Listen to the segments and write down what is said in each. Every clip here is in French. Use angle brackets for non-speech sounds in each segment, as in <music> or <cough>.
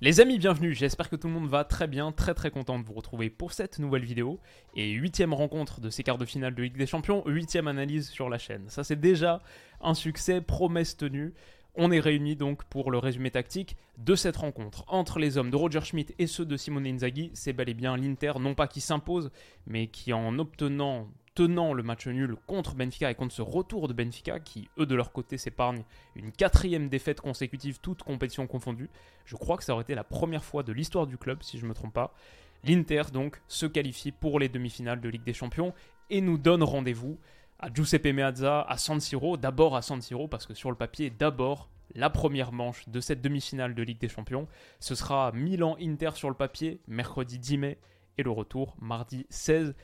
Les amis, bienvenue, j'espère que tout le monde va très bien, très très content de vous retrouver pour cette nouvelle vidéo et huitième rencontre de ces quarts de finale de Ligue des Champions, huitième analyse sur la chaîne. Ça c'est déjà un succès, promesse tenue. On est réunis donc pour le résumé tactique de cette rencontre entre les hommes de Roger Schmidt et ceux de Simone Inzaghi. C'est bel et bien l'Inter, non pas qui s'impose, mais qui en obtenant tenant le match nul contre Benfica et contre ce retour de Benfica, qui eux de leur côté s'épargnent une quatrième défaite consécutive, toutes compétitions confondues. Je crois que ça aurait été la première fois de l'histoire du club, si je ne me trompe pas. L'Inter donc se qualifie pour les demi-finales de Ligue des Champions et nous donne rendez-vous à Giuseppe Meazza, à San Siro, d'abord à San Siro parce que sur le papier, d'abord la première manche de cette demi-finale de Ligue des Champions. Ce sera Milan-Inter sur le papier, mercredi 10 mai, et le retour mardi 16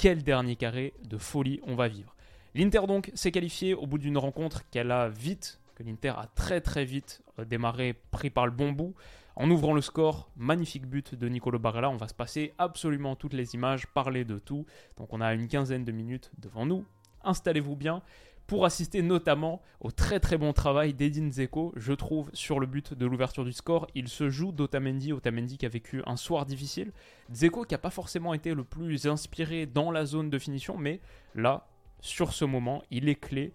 quel dernier carré de folie on va vivre. L'Inter donc s'est qualifié au bout d'une rencontre qu'elle a vite, que l'Inter a très très vite démarré, pris par le bon bout. En ouvrant le score, magnifique but de Nicolo Barella, on va se passer absolument toutes les images, parler de tout. Donc on a une quinzaine de minutes devant nous. Installez-vous bien pour assister notamment au très très bon travail d'Edin Zeko, je trouve, sur le but de l'ouverture du score. Il se joue d'Otamendi, Otamendi qui a vécu un soir difficile. Zeko qui n'a pas forcément été le plus inspiré dans la zone de finition, mais là, sur ce moment, il est clé.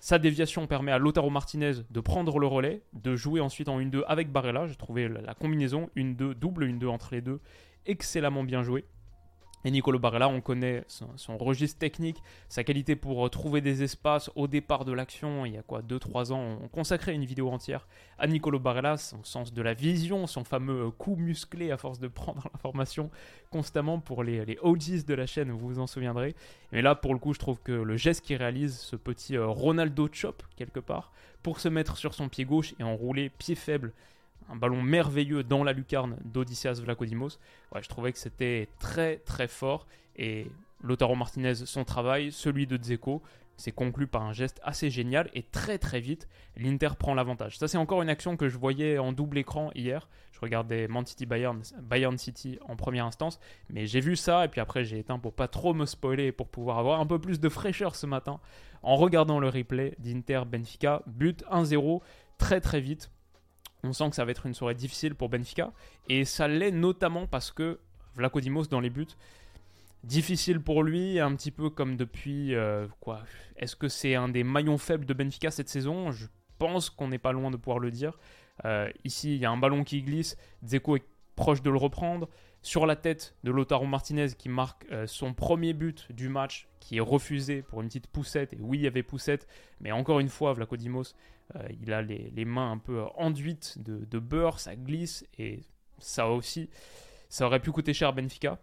Sa déviation permet à Lotaro Martinez de prendre le relais, de jouer ensuite en 1-2 avec Barella. J'ai trouvé la combinaison 1-2, double 1-2 entre les deux, excellemment bien joué. Et Nicolo Barella, on connaît son, registre technique, sa qualité pour euh, trouver des espaces au départ de l'action. Il y a quoi, 2-3 ans, on consacrait une vidéo entière à Nicolo Barella, son sens de la vision, son fameux euh, coup musclé à force de <laughs> prendre l'information constamment pour les, les OGs de la chaîne, vous vous en souviendrez. Mais là, pour le coup, je trouve que le geste qu'il réalise, ce petit euh, Ronaldo chop, quelque part, pour se mettre sur son pied gauche et enrouler pied faible un ballon merveilleux dans la lucarne d'Odysseas Vlachodimos. Ouais, je trouvais que c'était très très fort et Lotaro Martinez, son travail, celui de Dzeko, c'est conclu par un geste assez génial et très très vite, l'Inter prend l'avantage. Ça, c'est encore une action que je voyais en double écran hier. Je regardais Man City Bayern, Bayern City en première instance, mais j'ai vu ça et puis après j'ai éteint pour pas trop me spoiler et pour pouvoir avoir un peu plus de fraîcheur ce matin en regardant le replay d'Inter Benfica. But 1-0 très très vite. On sent que ça va être une soirée difficile pour Benfica. Et ça l'est notamment parce que Vlacodimos dans les buts, difficile pour lui, un petit peu comme depuis euh, quoi. Est-ce que c'est un des maillons faibles de Benfica cette saison? Je pense qu'on n'est pas loin de pouvoir le dire. Euh, ici, il y a un ballon qui glisse, Dzeko est proche de le reprendre. Sur la tête de Lotaro Martinez qui marque euh, son premier but du match, qui est refusé pour une petite poussette. Et oui, il y avait poussette, mais encore une fois, Vlacodimos il a les, mains un peu enduites de, beurre, ça glisse et ça aussi, ça aurait pu coûter cher Benfica.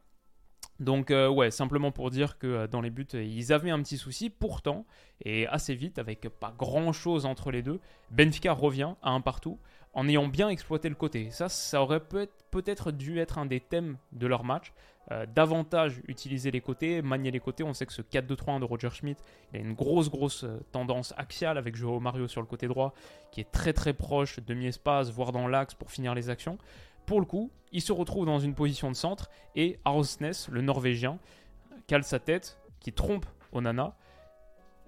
Donc euh, ouais, simplement pour dire que euh, dans les buts, ils avaient un petit souci. Pourtant, et assez vite, avec pas grand-chose entre les deux, Benfica revient à un partout en ayant bien exploité le côté. Ça, ça aurait peut-être dû être un des thèmes de leur match. Euh, davantage utiliser les côtés, manier les côtés. On sait que ce 4-2-3-1 de Roger Schmidt, il a une grosse, grosse euh, tendance axiale avec Joao Mario sur le côté droit, qui est très très proche, demi-espace, voire dans l'axe pour finir les actions. Pour le coup, il se retrouve dans une position de centre et Arosnes, le Norvégien, cale sa tête, qui trompe Onana.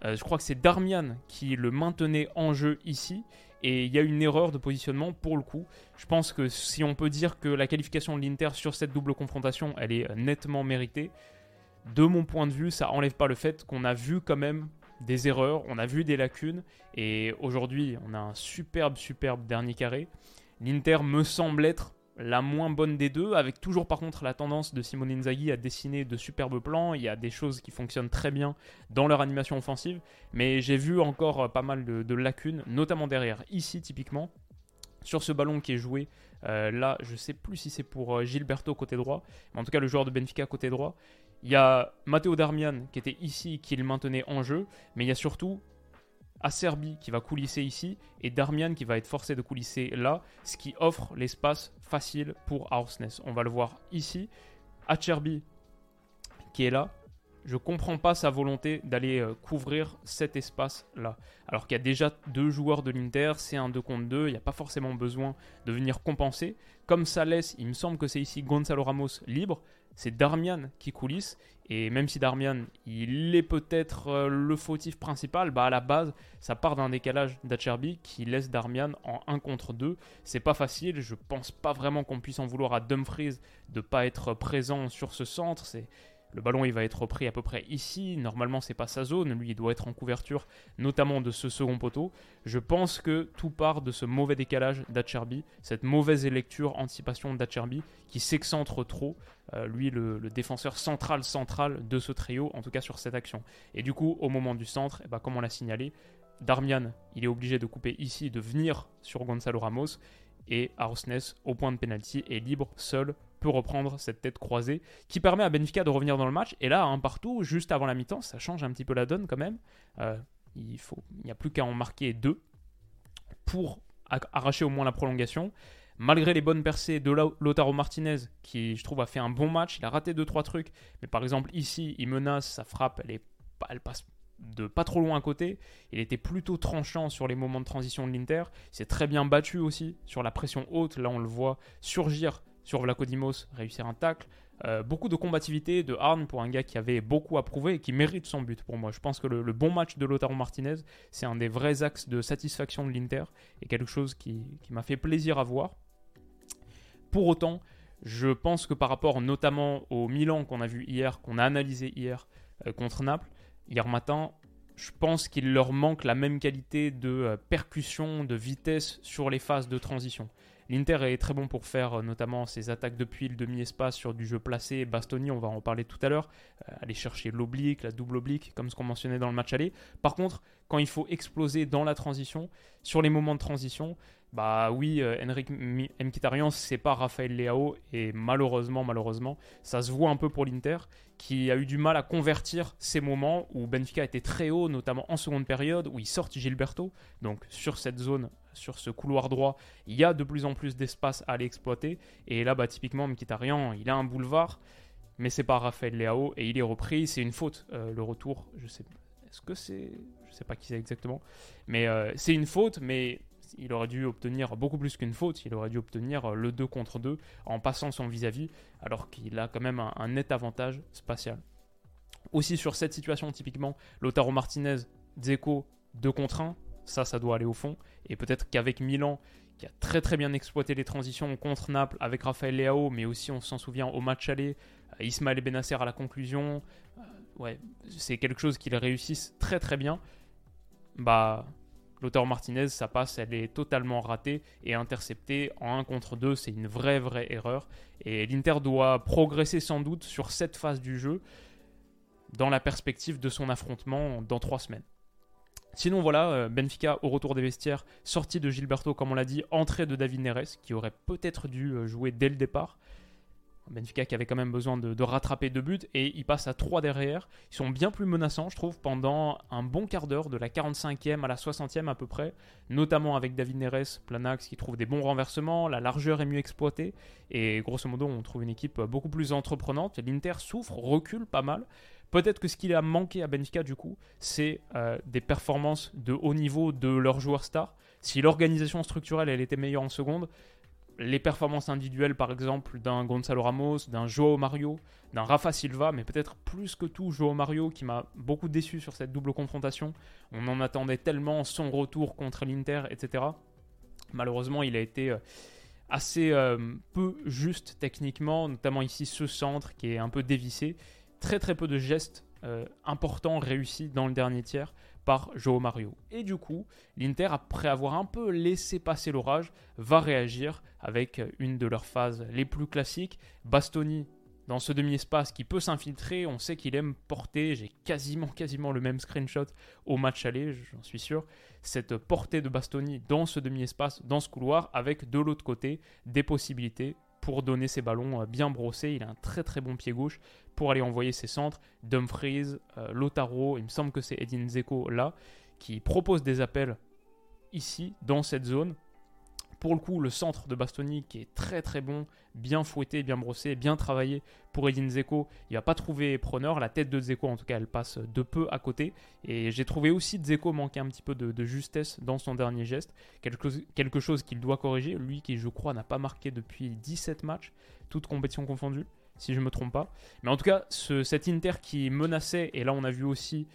Euh, je crois que c'est Darmian qui le maintenait en jeu ici et il y a une erreur de positionnement pour le coup. Je pense que si on peut dire que la qualification de l'Inter sur cette double confrontation, elle est nettement méritée, de mon point de vue, ça enlève pas le fait qu'on a vu quand même des erreurs, on a vu des lacunes, et aujourd'hui, on a un superbe, superbe dernier carré. L'Inter me semble être la moins bonne des deux, avec toujours par contre la tendance de Simone Inzaghi à dessiner de superbes plans. Il y a des choses qui fonctionnent très bien dans leur animation offensive, mais j'ai vu encore pas mal de, lacunes, notamment derrière. Ici, typiquement, sur ce ballon qui est joué, euh, là, je sais plus si c'est pour euh, Gilberto côté droit, mais en tout cas le joueur de Benfica côté droit. Il y a Matteo Darmian qui était ici, qui le maintenait en jeu, mais il y a surtout Acerbi qui va coulisser ici et Darmian qui va être forcé de coulisser là, ce qui offre l'espace facile pour Housness. On va le voir ici. Acerbi qui est là, je comprends pas sa volonté d'aller euh, couvrir cet espace-là. Alors qu'il y a déjà deux joueurs de l'Inter, c'est un 2 contre 2, il n'y a pas forcément besoin de venir compenser. Comme ça laisse, il me semble que c'est ici Gonzalo Ramos libre, c'est Darmian qui coulisse. Et même si Darmian, il est peut-être euh, le fautif principal, bah à la base, ça part d'un décalage d'Acherby qui laisse Darmian en 1 contre 2. C'est pas facile, je pense pas vraiment qu'on puisse en vouloir à Dumfries de pas être présent sur ce centre. C'est le ballon il va être repris à peu près ici. Normalement c'est pas sa zone. Lui il doit être en couverture, notamment de ce second poteau. Je pense que tout part de ce mauvais décalage d'Acherby, cette mauvaise lecture, anticipation d'Acherby qui s'excentre trop. Euh, lui le, défenseur central central de ce trio, en tout cas sur cette action. Et du coup au moment du centre, eh ben, comme on l'a signalé, Darmian il est obligé de couper ici, de venir sur Gonzalo Ramos. Et Arsnes, au point de pénalty, est libre, seul, peut reprendre cette tête croisée qui permet à Benfica de revenir dans le match. Et là, un partout, juste avant la mi-temps, ça change un petit peu la donne quand même. Euh, il n'y a plus qu'à en marquer deux pour arracher au moins la prolongation. Malgré les bonnes percées de Lautaro Martinez, qui je trouve a fait un bon match, il a raté 2-3 trucs, mais par exemple ici, il menace, sa frappe, elle, est, elle passe de pas trop loin à côté. Il était plutôt tranchant sur les moments de transition de l'Inter. Il s'est très bien battu aussi sur la pression haute. Là, on le voit surgir sur Vlacodimos, réussir un tacle. Euh, beaucoup de combativité, de harne pour un gars qui avait beaucoup à prouver et qui mérite son but pour moi. Je pense que le, bon match de Lautaro Martinez, c'est un des vrais axes de satisfaction de l'Inter et quelque chose qui, m'a fait plaisir à voir. Pour autant, je pense que par rapport notamment au Milan qu'on a vu hier, qu'on a analysé hier euh, contre Naples, hier matin, je pense qu'il leur manque la même qualité de euh, percussion, de vitesse sur les phases de transition. L'Inter est très bon pour faire euh, notamment ses attaques depuis le demi-espace sur du jeu placé. Bastoni, on va en parler tout à l'heure. Euh, aller chercher l'oblique, la double oblique, comme ce qu'on mentionnait dans le match aller. Par contre, quand il faut exploser dans la transition, sur les moments de transition, bah oui, euh, Henrik Mkhitaryan, c'est pas Raphaël Leao et malheureusement, malheureusement, ça se voit un peu pour l'Inter qui a eu du mal à convertir ces moments où Benfica était très haut, notamment en seconde période, où il sort Gilberto. Donc sur cette zone, sur ce couloir droit, il y a de plus en plus d'espace à aller exploiter. Et là, bah, typiquement, Mkhitaryan, il a un boulevard, mais c'est pas Raphaël Leao et il est repris. C'est une faute, euh, le retour. Je sais, est-ce que c'est, je sais pas qui c'est exactement, mais euh, c'est une faute, mais il aurait dû obtenir beaucoup plus qu'une faute, il aurait dû obtenir euh, le 2 contre 2 en passant son vis-à-vis, alors qu'il a quand même un, net avantage spatial. Aussi sur cette situation typiquement, Lotaro Martinez, Dzeko 2 contre 1, ça ça doit aller au fond, et peut-être qu'avec Milan, qui a très très bien exploité les transitions contre Naples avec Raphaël Leao, mais aussi on s'en souvient au match aller, euh, Ismaël Benasser à la conclusion, euh, c'est quelque chose qu'ils réussissent très très bien. Bah, L'auteur Martinez, sa passe, elle est totalement ratée et interceptée en 1 contre 2. C'est une vraie, vraie erreur. Et l'Inter doit progresser sans doute sur cette phase du jeu dans la perspective de son affrontement dans 3 semaines. Sinon, voilà, euh, Benfica au retour des vestiaires, sortie de Gilberto, comme on l'a dit, entrée de David Neres, qui aurait peut-être dû euh, jouer dès le départ. Benfica qui avait quand même besoin de, rattraper deux buts et ils passent à trois derrière. Ils sont bien plus menaçants, je trouve, pendant un bon quart d'heure, de la 45e à la 60e à peu près, notamment avec David Neres, Planax qui trouve des bons renversements, la largeur est mieux exploitée et grosso modo on trouve une équipe beaucoup plus entreprenante. L'Inter souffre, recule pas mal. Peut-être que ce qui a manqué à Benfica du coup, c'est euh, des performances de haut niveau de leurs joueurs stars. Si l'organisation structurelle elle était meilleure en seconde, les performances individuelles, par exemple, d'un Gonzalo Ramos, d'un Joao Mario, d'un Rafa Silva, mais peut-être plus que tout Joao Mario qui m'a beaucoup déçu sur cette double confrontation. On en attendait tellement son retour contre l'Inter, etc. Malheureusement, il a été euh, assez euh, peu juste techniquement, notamment ici ce centre qui est un peu dévissé. Très très peu de gestes euh, importants réussis dans le dernier tiers par Joao Mario. Et du coup, l'Inter, après avoir un peu laissé passer l'orage, va réagir avec une de leurs phases les plus classiques. Bastoni dans ce demi-espace qui peut s'infiltrer, on sait qu'il aime porter, j'ai quasiment quasiment le même screenshot au match aller, j'en suis sûr, cette portée de Bastoni dans ce demi-espace, dans ce couloir, avec de l'autre côté des possibilités pour donner ses ballons euh, bien brossés. Il a un très très bon pied gauche pour aller envoyer ses centres. Dumfries, euh, Lotaro, il me semble que c'est Edin Zeko là, qui propose des appels ici, dans cette zone. Pour le coup, le centre de Bastoni qui est très très bon, bien fouetté, bien brossé, bien travaillé pour Edin Zeko. Il va pas trouver preneur. La tête de Zeko, en tout cas, elle passe de peu à côté. Et j'ai trouvé aussi Zeko manquer un petit peu de, justesse dans son dernier geste. Quelque, chose qu'il doit corriger. Lui qui, je crois, n'a pas marqué depuis 17 matchs, toutes compétitions confondues, si je ne me trompe pas. Mais en tout cas, ce, cet Inter qui menaçait, et là on a vu aussi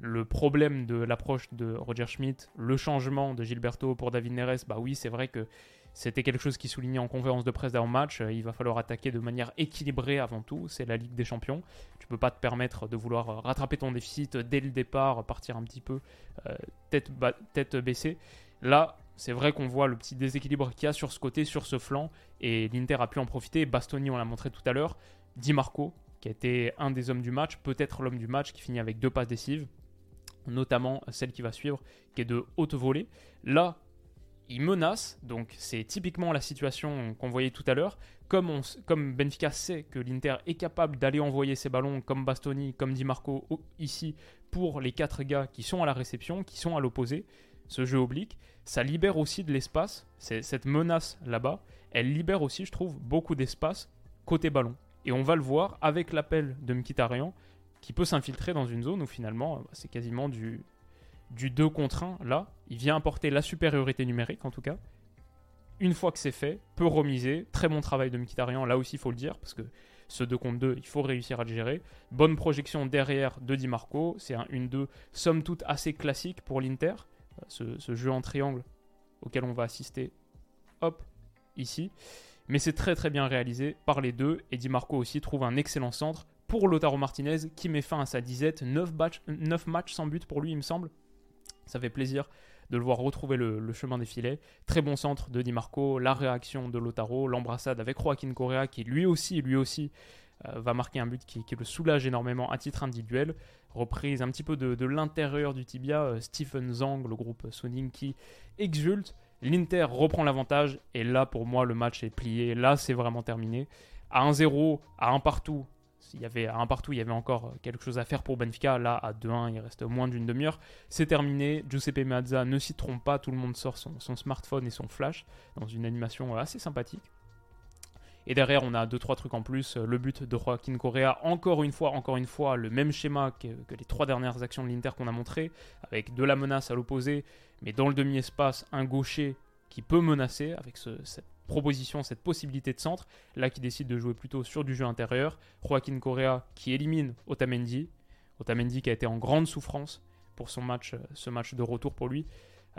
le problème de l'approche de Roger Schmidt, le changement de Gilberto pour David Neres, bah oui, c'est vrai que c'était quelque chose qui soulignait en conférence de presse d'avant-match. Il va falloir attaquer de manière équilibrée avant tout. C'est la Ligue des Champions. Tu peux pas te permettre de vouloir rattraper ton déficit dès le départ, partir un petit peu euh, tête, tête baissée. Là, c'est vrai qu'on voit le petit déséquilibre qu'il y a sur ce côté, sur ce flanc, et l'Inter a pu en profiter. Bastoni, on l'a montré tout à l'heure. Di Marco, qui a été un des hommes du match, peut-être l'homme du match, qui finit avec deux passes décisives notamment celle qui va suivre, qui est de haute volée. Là, il menace, donc c'est typiquement la situation qu'on voyait tout à l'heure. Comme, on, Benfica sait que l'Inter est capable d'aller envoyer ses ballons comme Bastoni, comme Di Marco ici, pour les quatre gars qui sont à la réception, qui sont à l'opposé, ce jeu oblique, ça libère aussi de l'espace. Cette menace là-bas, elle libère aussi, je trouve, beaucoup d'espace côté ballon. Et on va le voir avec l'appel de Mkhitaryan qui peut s'infiltrer dans une zone où finalement euh, c'est quasiment du, du 2 contre 1. Là, il vient apporter la supériorité numérique en tout cas. Une fois que c'est fait, peut remiser. Très bon travail de Mkhitaryan, là aussi il faut le dire, parce que ce 2 contre 2, il faut réussir à le gérer. Bonne projection derrière de Di Marco, c'est un 1-2 somme toute assez classique pour l'Inter. Euh, ce, ce, jeu en triangle auquel on va assister, hop, ici. Mais c'est très très bien réalisé par les deux, et Di Marco aussi trouve un excellent centre pour Lotaro Martinez qui met fin à sa disette. 9, matchs sans but pour lui, il me semble. Ça fait plaisir de le voir retrouver le, chemin des filets. Très bon centre de Di Marco, la réaction de Lotaro, l'embrassade avec Joaquin Correa qui lui aussi, lui aussi euh, va marquer un but qui, le soulage énormément à titre individuel. Reprise un petit peu de, l'intérieur du tibia, euh, Stephen Zang, le groupe Soning qui exulte. L'Inter reprend l'avantage et là pour moi le match est plié. Là c'est vraiment terminé. À 1-0, à 1 partout, il y avait un partout, il y avait encore quelque chose à faire pour Benfica. Là, à 2-1, il reste moins d'une demi-heure. C'est terminé. Giuseppe Meazza ne s'y trompe pas. Tout le monde sort son, smartphone et son flash dans une animation assez sympathique. Et derrière, on a 2-3 trucs en plus. Le but de Joaquin Correa, encore une fois, encore une fois, le même schéma que, les trois dernières actions de l'Inter qu'on a montré, avec de la menace à l'opposé, mais dans le demi-espace, un gaucher qui peut menacer avec cette proposition, cette possibilité de centre. Là, qui décide de jouer plutôt sur du jeu intérieur. Joaquin Correa qui élimine Otamendi. Otamendi qui a été en grande souffrance pour son match, euh, ce match de retour pour lui.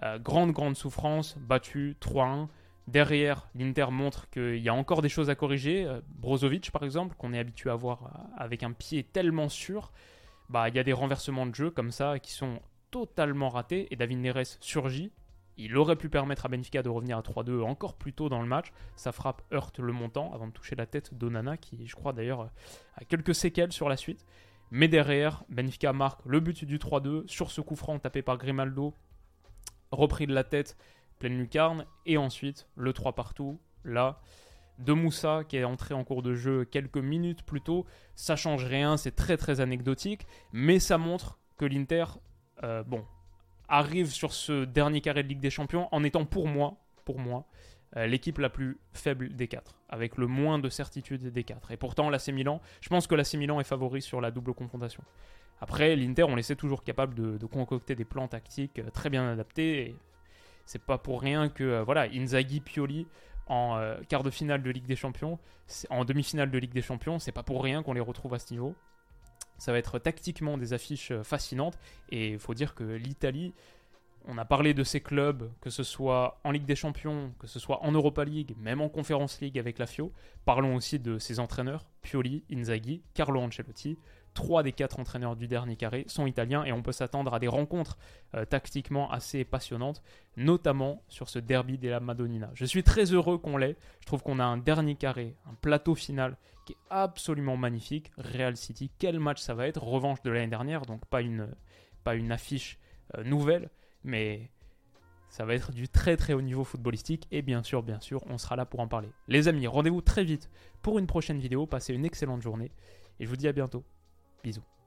Euh, grande, grande souffrance, battu 3-1. Derrière, l'Inter montre qu'il y a encore des choses à corriger. Euh, Brozovic, par exemple, qu'on est habitué à voir avec un pied tellement sûr, bah, il y a des renversements de jeu comme ça qui sont totalement ratés. Et David Neres surgit il aurait pu permettre à Benfica de revenir à 3-2 encore plus tôt dans le match. Sa frappe heurte le montant avant de toucher la tête d'Onana, qui, je crois d'ailleurs, a quelques séquelles sur la suite. Mais derrière, Benfica marque le but du 3-2 sur ce coup franc tapé par Grimaldo, repris de la tête, pleine lucarne, et ensuite le 3 partout. Là, de Moussa qui est entré en cours de jeu quelques minutes plus tôt. Ça change rien, c'est très très anecdotique, mais ça montre que l'Inter, euh, bon, arrive sur ce dernier carré de Ligue des Champions en étant pour moi, euh, l'équipe la plus faible des quatre, avec le moins de certitude des quatre. Et pourtant, l'AC Milan, je pense que l'AC Milan est favori sur la double confrontation. Après, l'Inter, on laissait toujours capable de, concocter des plans tactiques euh, très bien adaptés. C'est pas pour rien que euh, voilà, Inzaghi, Pioli en quart de finale de Ligue des Champions, en demi-finale de Ligue des Champions, c'est pas pour rien qu'on les retrouve à ce niveau. Ça va être tactiquement des affiches euh, fascinantes. Et il faut dire que l'Italie, on a parlé de ces clubs, que ce soit en Ligue des Champions, que ce soit en Europa League, même en Conference League avec la FIO. Parlons aussi de ses entraîneurs, Pioli, Inzaghi, Carlo Ancelotti. Trois des quatre entraîneurs du dernier carré sont italiens et on peut s'attendre à des rencontres euh, tactiquement assez passionnantes, notamment sur ce derby de la Madonnina. Je suis très heureux qu'on l'ait. Je trouve qu'on a un dernier carré, un plateau final qui est absolument magnifique. Real City, quel match ça va être? Revanche de l'année dernière, donc pas une, pas une affiche euh, nouvelle, mais ça va être du très très haut niveau footballistique et bien sûr, bien sûr, on sera là pour en parler. Les amis, rendez-vous très vite pour une prochaine vidéo. Passez une excellente journée et je vous dis à bientôt. Bisous.